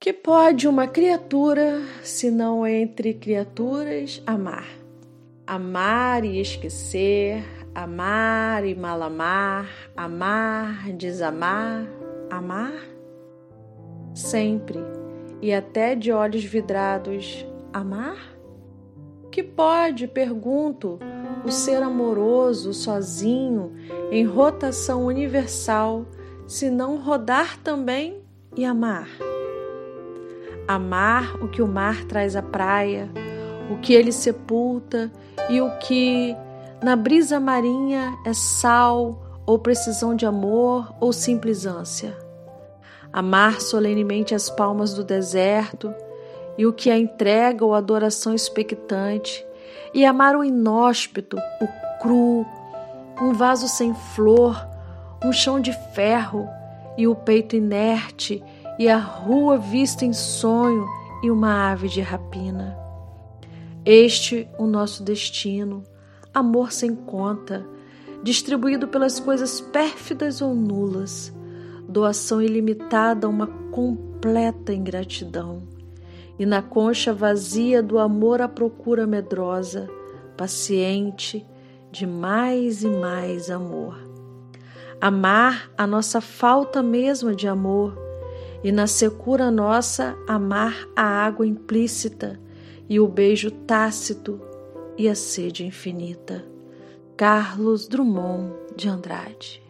Que pode uma criatura, se não entre criaturas, amar? Amar e esquecer, amar e mal amar, amar, desamar, amar? Sempre e até de olhos vidrados, amar? Que pode, pergunto, o ser amoroso sozinho em rotação universal, se não rodar também e amar? Amar o que o mar traz à praia, o que ele sepulta e o que na brisa marinha é sal ou precisão de amor ou simples ânsia. Amar solenemente as palmas do deserto e o que a entrega ou adoração expectante, e amar o inóspito, o cru, um vaso sem flor, um chão de ferro e o peito inerte e a rua vista em sonho e uma ave de rapina. Este o nosso destino, amor sem conta, distribuído pelas coisas pérfidas ou nulas, doação ilimitada a uma completa ingratidão. E na concha vazia do amor a procura medrosa, paciente, de mais e mais amor. Amar a nossa falta mesma de amor e na secura nossa amar a água implícita e o beijo tácito e a sede infinita. Carlos Drummond de Andrade